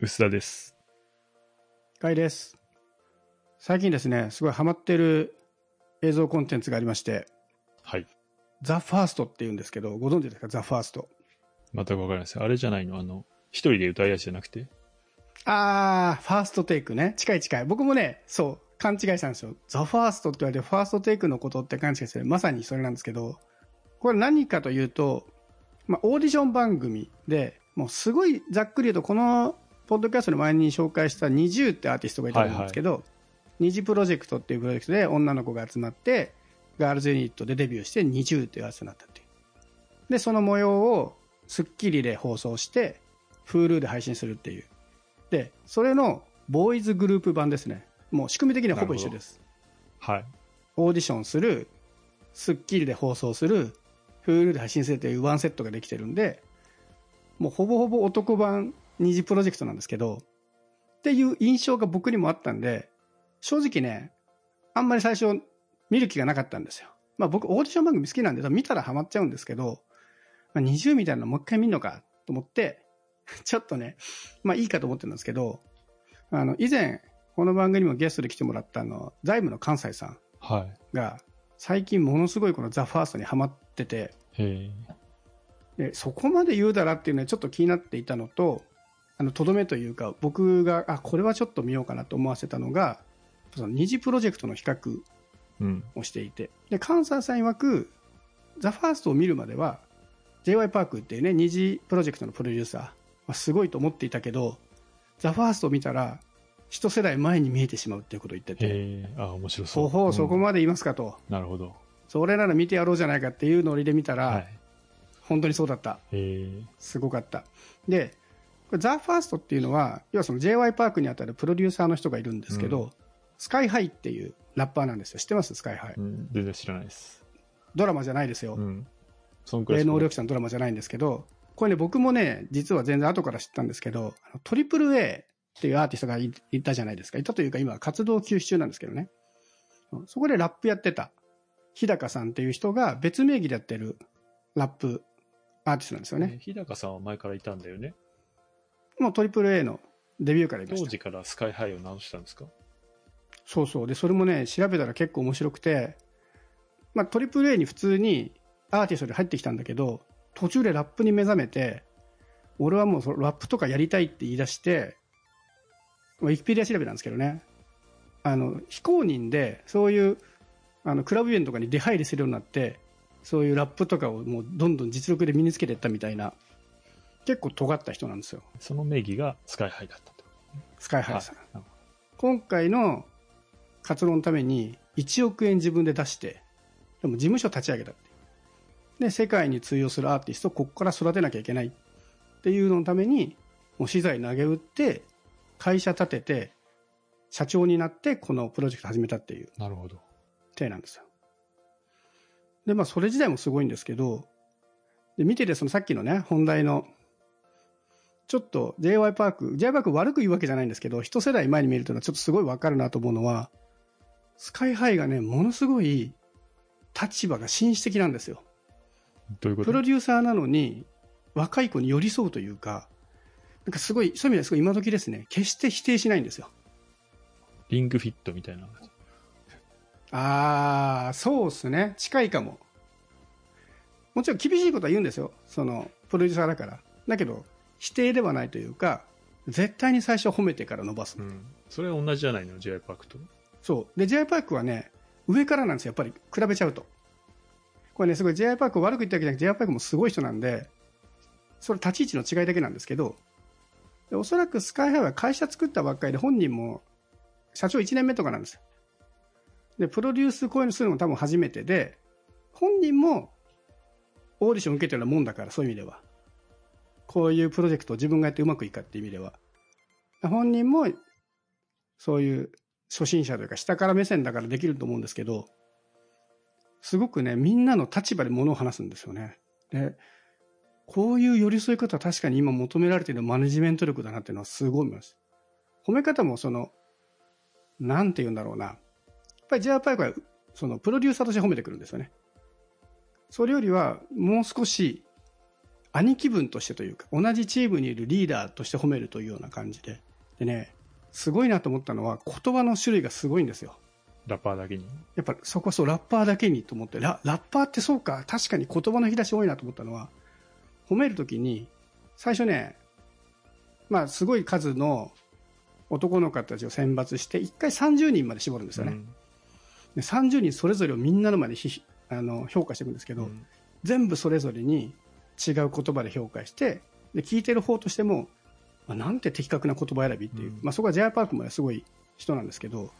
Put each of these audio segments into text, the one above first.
薄田です。かいです。最近ですね、すごいハマってる映像コンテンツがありまして、はい。ザ・ファーストって言うんですけど、ご存知ですか？ザ・ファースト。全くわかりません。あれじゃないの？あの、一人で歌うやつじゃなくて？あー、ファーストテイクね。近い近い。僕もね、そう、勘違いしたんですよ。ザ・ファーストって言われて、ファーストテイクのことって勘違いして、まさにそれなんですけど、これ何かというと、まあ、オーディション番組で、もうすごいざっくり言うと、このポッドキャストの前に紹介した NiziU ってアーティストがいたと思うんですけど、二次プロジェクトっていうプロジェクトで女の子が集まって、ガールズユニットでデビューして NiziU っていうアーティストになったっていう。で、その模様をスッキリで放送して、Hulu で配信するっていう。で、それのボーイズグループ版ですね。もう仕組み的にはほぼ一緒です。はい。オーディションする、スッキリで放送する、Hulu で配信するというワンセットができてるんで、もうほぼほぼ男版二次プロジェクトなんですけど、っていう印象が僕にもあったんで、正直ね、あんまり最初見る気がなかったんですよ。まあ僕オーディション番組好きなんで見たらハマっちゃうんですけど、まあ、20みたいなのもう一回見るのかと思って、ちょっとね、まあいいかと思ってるんですけど、あの、以前、この番組にもゲストで来てもらったあの、財務の関西さんはい。が、最近ものすごいこのザ・ファーストにハマってて。でそこまで言うだらっていうのはちょっと気になっていたのと、あの、とどめというか、僕が、あ、これはちょっと見ようかなと思わせたのが、その二次プロジェクトの比較うん。をしていて、で、関西さん曰く、ザ・ファーストを見るまでは、j y パークっていうね、二次プロジェクトのプロデューサー、まあ、すごいと思っていたけど、ザ・ファーストを見たら、一世代前に見えてしまうっていうことを言ってて。あ、面白そう。ほうほう、そこままで言いますかと、なるほど。それなら見てやろうじゃないかっていうノリで見たら、はい。本当にそうだった。すごかった。で、ザ・ファーストっていうのは、要はその j y パークにあたるプロデューサーの人がいるんですけど、うスカイハイっていうラッパーなんですよ。知ってます？スカイハイ。うん。全然知らないです。ドラマじゃないですよ。うん。そんくらい能力者のドラマじゃないんですけど、これね、僕もね、実は全然後から知ったんですけど、トリプル A っていうアーティストがいいたじゃないですか。いたというか今活動休止中なんですけどね。うんそこでラップやってた、日高さんっていう人が別名義でやってるラップアーティストなんですよね。ね日高さんは前からいたんだよね。もうトリプル A のデビューからいました。当時からスカイハイを直したんですか？そうそう。で、それもね、調べたら結構面白くて、まあ、トリプル A に普通にアーティストで入ってきたんだけど、途中でラップに目覚めて、俺はもうそのラップとかやりたいって言い出して、ウィキペディア調べなんですけどね、あの、非公認で、そういう、あの、クラブイベントとかに出入りするようになって、そういうラップとかをもうどんどん実力で身につけていったみたいな、結構尖った人なんですよ。その名義がスカイハイだったと。スカイハイさん。今回の活動のために1億円自分で出して、でも事務所立ち上げたって。で、世界に通用するアーティストをここから育てなきゃいけないっていうののために、もう資材投げ打って、会社立てて、社長になってこのプロジェクト始めたっていうどなるほど。体なんですよ。で、まあそれ自体もすごいんですけど、で見ててそのさっきのね、本題の、ちょっと j y パーク、j y パーク悪く言うわけじゃないんですけど、一世代前に見るというのはちょっとすごいわかるなと思うのは、スカイハイがね、ものすごい立場が紳士的なんですよ。どういうこと？プロデューサーなのに、若い子に寄り添うというか、なんかすごい、そういう意味ではすごい今時ですね、決して否定しないんですよ。リングフィットみたいな。あー、そうっすね。近いかも。もちろん厳しいことは言うんですよ。その、プロデューサーだから。だけど、否定ではないというか、絶対に最初褒めてから伸ばす。うん。それは同じじゃないの ?J パークと？そう。で、j パークはね、上からなんですよ。やっぱり比べちゃうと。これね、すごい j パークを悪く言ったわけじゃなくて、j パークもすごい人なんで、それ立ち位置の違いだけなんですけど、でおそらくスカイハイは会社作ったばっかりで本人も社長1年目とかなんですよ。で、プロデュースこういうのするのも多分初めてで、本人もオーディション受けてるようなもんだから、そういう意味では。こういうプロジェクトを自分がやってうまくいくかっていう意味では。本人もそういう初心者というか下から目線だからできると思うんですけど、すごくね、みんなの立場で物を話すんですよね。で、こういう寄り添い方は確かに今求められているマネジメント力だなっていうのはすごい思います。褒め方もその、なんて言うんだろうな。やっぱり j y パイクは、そのプロデューサーとして褒めてくるんですよね。それよりは、もう少し兄貴分としてというか、同じチームにいるリーダーとして褒めるというような感じで。でね、すごいなと思ったのは、言葉の種類がすごいんですよ。ラッパーだけに？やっぱそこそう、ラッパーだけにと思って、ララッパーってそうか、確かに言葉の引き出し多いなと思ったのは、褒めるときに、最初ね、まあ、すごい数の男の子たちを選抜して、1回30人まで絞るんですよね。うんで30人それぞれをみんなの前でひあの評価していくんですけど、うん全部それぞれに違う言葉で評価して、で聞いてる方としても、まあ、なんて的確な言葉選びっていう、うんまあ、そこは j パークもすごい人なんですけど、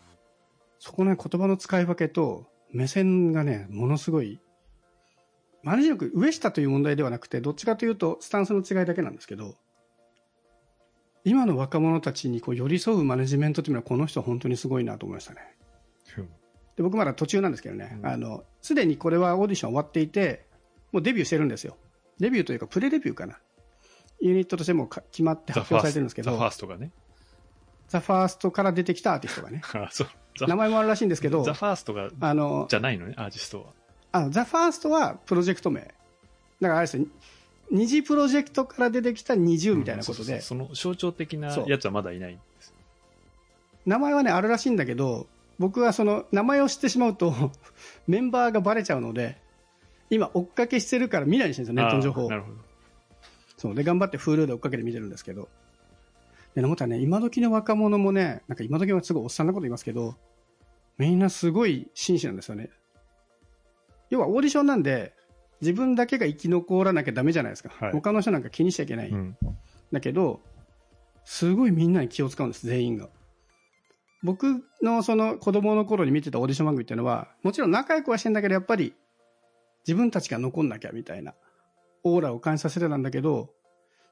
そこの、ね、言葉の使い分けと目線がね、ものすごい、マネージ力上下という問題ではなくて、どっちかというとスタンスの違いだけなんですけど、今の若者たちにこう寄り添うマネジメントというのはこの人は本当にすごいなと思いましたね。で僕まだ途中なんですけどね、うんあのすでにこれはオーディション終わっていて、もうデビューしてるんですよ。デビューというか、プレデビューかな。ユニットとしてもか決まってザ・発表されてるんですけど、ザ・ファーストがね。ザ・ファーストから出てきたアーティストがね、あ そう。ザ名前もあるらしいんですけどザ・、ファーストが、あのじゃないのね、アーティストは。あのザ・ファーストはプロジェクト名。だからあれですよ、二次プロジェクトから出てきた20みたいなことで、うんその象徴的なやつはまだいないんです。名前はね、あるらしいんだけど、僕はその名前を知ってしまうと、メンバーがバレちゃうので、今追っかけしてるから見ないようにしてるんですよ、ネットの情報なるほど。そうで頑張って Hulu で追っかけて見てるんですけど、で思ったらね、今時の若者もね、なんか今時はすごいおっさんなこと言いますけど、みんなすごい真摯なんですよね。要はオーディションなんで、自分だけが生き残らなきゃダメじゃないですか、はい他の人なんか気にしちゃいけない、うん。だけど、すごいみんなに気を使うんです、全員が。僕のその子供の頃に見てたオーディション番組っていうのは、もちろん仲良くはしてんだけど、やっぱり自分たちが残んなきゃみたいなオーラを感じさせてたんだけど、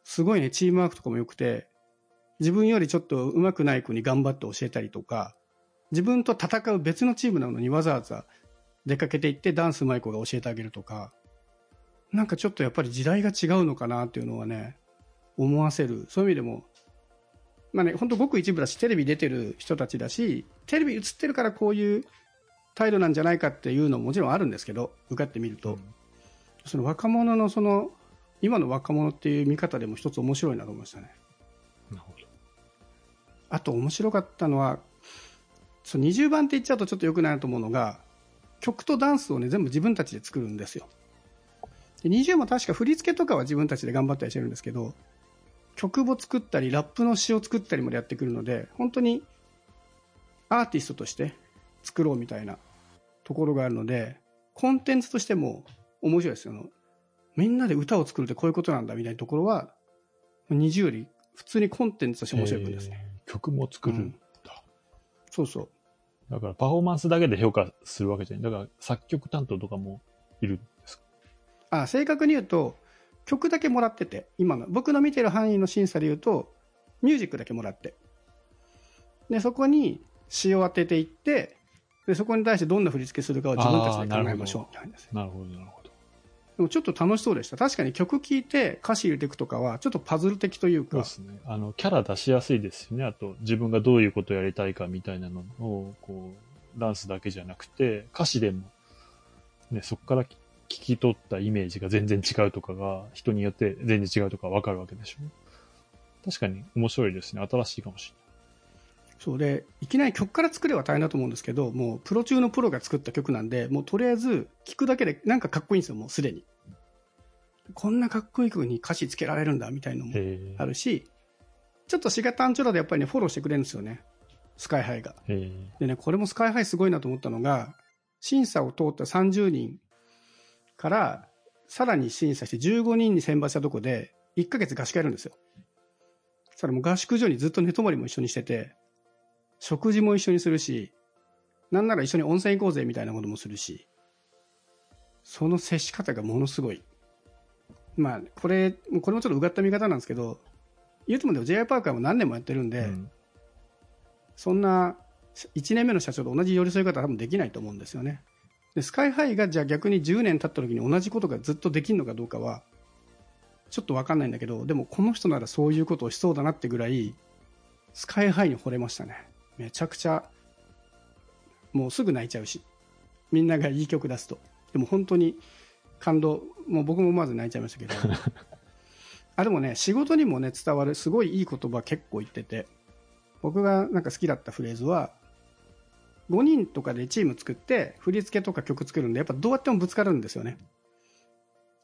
すごいね、チームワークとかも良くて、自分よりちょっと上手くない子に頑張って教えたりとか、自分と戦う別のチームなのにわざわざ出かけていってダンスうまい子が教えてあげるとか、なんかちょっとやっぱり時代が違うのかなっていうのはね、思わせる。そういう意味でも、まあね、本当ごく一部だし、テレビ出てる人たちだし、テレビ映ってるからこういう態度なんじゃないかっていうのももちろんあるんですけど、受かってみると、その若者のその、今の若者っていう見方でも一つ面白いなと思いましたね。なるほど。あと面白かったのは、そう20番って言っちゃうとちょっと良くないなと思うのが、曲とダンスをね、全部自分たちで作るんですよ。で20も確か振り付けとかは自分たちで頑張ったりしてるんですけど、曲を作ったり、ラップの詩を作ったりまでやってくるので、本当にアーティストとして作ろうみたいなところがあるので、コンテンツとしても面白いですよ。みんなで歌を作るってこういうことなんだみたいなところは、20より普通にコンテンツとして面白い分ですね。えー曲も作るんだ。そうそう。だからパフォーマンスだけで評価するわけじゃない。だから作曲担当とかもいるんですか？あ正確に言うと曲だけもらってて今の僕の見てる範囲の審査で言うとミュージックだけもらってでそこに詩を当てていってでそこに対してどんな振り付けするかを自分たちで考えましょうみたいなでなるほど、なるほど。でもちょっと楽しそうでした確かに曲聴いて歌詞入れていくとかはちょっとパズル的というかそうですね。あの、キャラ出しやすいですよね。あと、自分がどういうことをやりたいかみたいなのを、こう、ダンスだけじゃなくて、歌詞でも、ね、そこから聞き取ったイメージが全然違うとかが、人によって全然違うとかわかるわけでしょ。確かに面白いですね。新しいかもしそうでいきなり曲から作れば大変だと思うんですけどもうプロ中のプロが作った曲なんでもうとりあえず聴くだけでなんかかっこいいんですよもうすでにこんなかっこいい曲に歌詞つけられるんだみたいなのもあるし、ちょっとシガタンチョラでやっぱりね、フォローしてくれるんですよね。スカイハイが。でね、これもスカイハイすごいなと思ったのが、審査を通った30人から、さらに審査して15人に選抜したとこで、1ヶ月合宿やるんですよ。それも合宿所にずっと寝泊まりも一緒にしてて、食事も一緒にするし、なんなら一緒に温泉行こうぜみたいなこともするし、その接し方がものすごい。まあ、これ、これもちょっとうがった見方なんですけど、言うてもでも J.I. パークはもう何年もやってるんで、うんそんな1年目の社長と同じ寄り添い方は多分できないと思うんですよね。で、スカイハイがじゃあ逆に10年経った時に同じことがずっとできるのかどうかは、ちょっとわかんないんだけど、でもこの人ならそういうことをしそうだなってぐらい、スカイハイに惚れましたね。めちゃくちゃ、もうすぐ泣いちゃうし、みんながいい曲出すと。でも本当に感動、もう僕もまず泣いちゃいましたけど、あでもね仕事にもね伝わるすごいいい言葉結構言ってて僕がなんか好きだったフレーズは5人とかでチーム作って振り付けとか曲作るんでやっぱどうやってもぶつかるんですよね。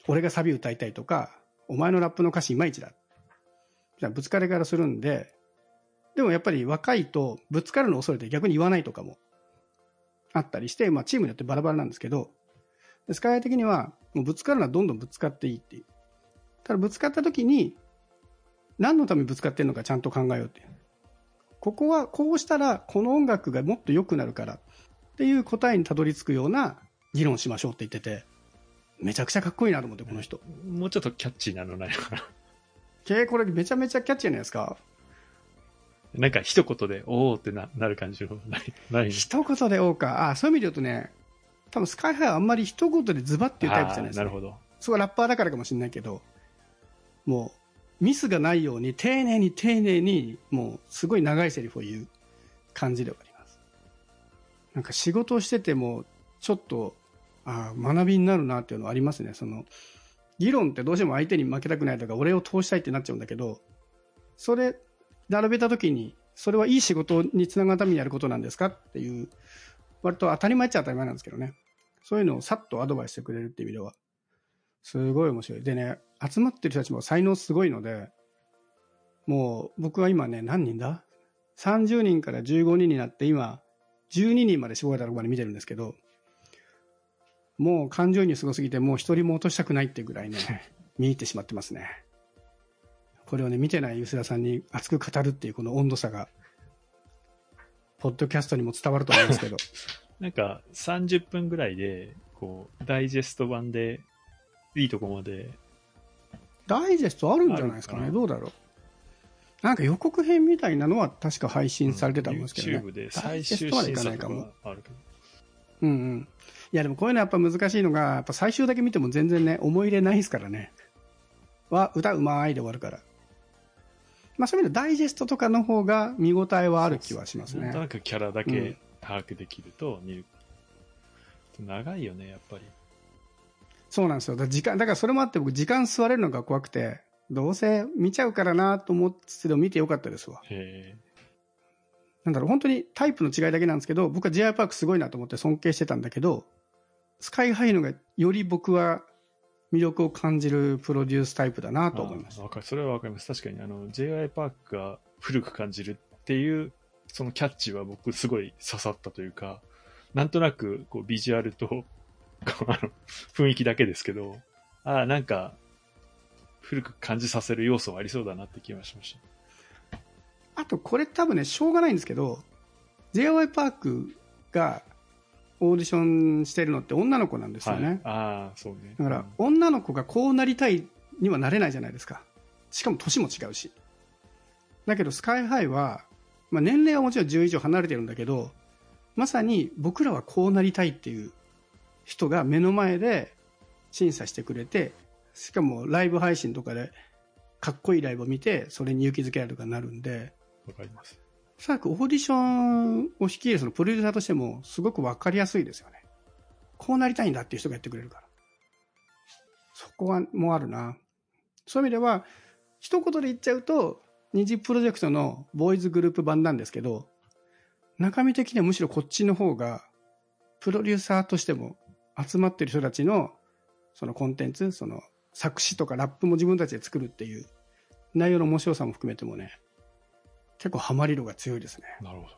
俺がサビ歌いたいとかお前のラップの歌詞いまいちだ。じゃぶつかりからするんででもやっぱり若いとぶつかるの恐れて逆に言わないとかもあったりして、まあ、チームによってバラバラなんですけどスカイ的にはもうぶつかるのはどんどんぶつかっていいっていう。ただぶつかった時に何のためにぶつかってるのかちゃんと考えようっていう。ここはこうしたらこの音楽がもっと良くなるからっていう答えにたどり着くような議論しましょうって言っててめちゃくちゃかっこいいなと思ってこの人。もうちょっとキャッチーなのないのかな。経これめちゃめちゃキャッチーじゃないですかなんか一言で、おーってななる感じのない、ない。一言で多か。あそういう意味で言うとね多分スカイハイはあんまり一言でズバッていうタイプじゃないですか、あーなるほど。そこはラッパーだからかもしれないけどもうミスがないように丁寧に丁寧にもうすごい長いセリフを言う感じではあります。なんか仕事をしててもちょっとあー学びになるなっていうのはありますね。その議論ってどうしても相手に負けたくないとか俺を通したいってなっちゃうんだけどそれ並べた時にそれはいい仕事につながるためにやることなんですかっていう割と当たり前っちゃ当たり前なんですけどねそういうのをさっとアドバイスしてくれるっていう意味ではすごい面白い。でね、集まってる人たちも才能すごいので、もう僕は今ね、何人だ ?30 人から15人になって今、12人まで絞られたところまで見てるんですけど、もう感情移入すごすぎて、もう一人も落としたくないっていうぐらいね、見入ってしまってますね。これをね、見てないユスラさんに熱く語るっていうこの温度差が、ポッドキャストにも伝わると思いますけど、なんか30分ぐらいで、こう、ダイジェスト版で、いいとこまで、ダイジェストあるんじゃないですかね。あるどうだろう。なんか予告編みたいなのは確か配信されてたんですけどね。YouTube で最終審査とかかないかも。うんうん。いやでもこういうのやっぱ難しいのが、やっぱ最終だけ見ても全然ね、思い入れないですからね。は、歌うまいで終わるから。まあそういう意味でダイジェストとかの方が見応えはある気はしますなんとね。なくキャラだうんけ把握できると見る。長いよね、やっぱり。そうなんですよ。だから時間、だからそれもあって僕時間座れるのが怖くて、どうせ見ちゃうからなと思ってても見てよかったですわ。へなんだろう、本当にタイプの違いだけなんですけど、僕は J.I. パークすごいなと思って尊敬してたんだけど、スカイハイのがより僕は魅力を感じるプロデュースタイプだなーと思いますかるそれはわかります。確かに、あの、J.I. パークが古く感じるっていう、そのキャッチは僕すごい刺さったというか、なんとなく、こう、ビジュアルと、あの、雰囲気だけですけど、ああ、なんか、古く感じさせる要素はありそうだなって気がしました。あと、これ多分ね、しょうがないんですけど、J.I. パークがオーディションしてるのって女の子なんですよね。はい。ああ、そうね。だからうん、女の子がこうなりたいにはなれないじゃないですか。しかも年も違うし。だけど、スカイハイは、まあ、年齢はもちろん10以上離れてるんだけど、まさに僕らはこうなりたいっていう人が目の前で審査してくれて、しかもライブ配信とかでかっこいいライブを見て、それに勇気づけられるとかになるんで、わかります。おそらくオーディションを率いるそのプロデューサーとしてもすごく分かりやすいですよね。こうなりたいんだっていう人がやってくれるから。そこはもうあるな。そういう意味では、一言で言っちゃうと、二次プロジェクトのボーイズグループ版なんですけど、中身的にはむしろこっちの方が、プロデューサーとしても集まってる人たちの、そのコンテンツ、その作詞とかラップも自分たちで作るっていう内容の面白さも含めてもね、結構ハマり度が強いですね。なるほど。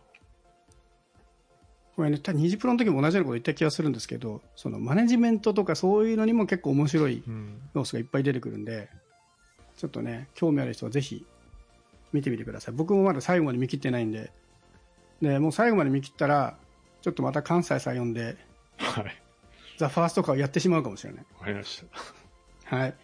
これね、多分ニジプロの時も同じようなこと言った気がするんですけど、そのマネジメントとかそういうのにも結構面白いうん。要素がいっぱい出てくるんで、ちょっとね、興味ある人はぜひ見てみてください。僕もまだ最後まで見切ってないんで、で、もう最後まで見切ったら、ちょっとまた関西さん呼んで、はい。ザ・ファーストカーをやってしまうかもしれない。わかりました。はい。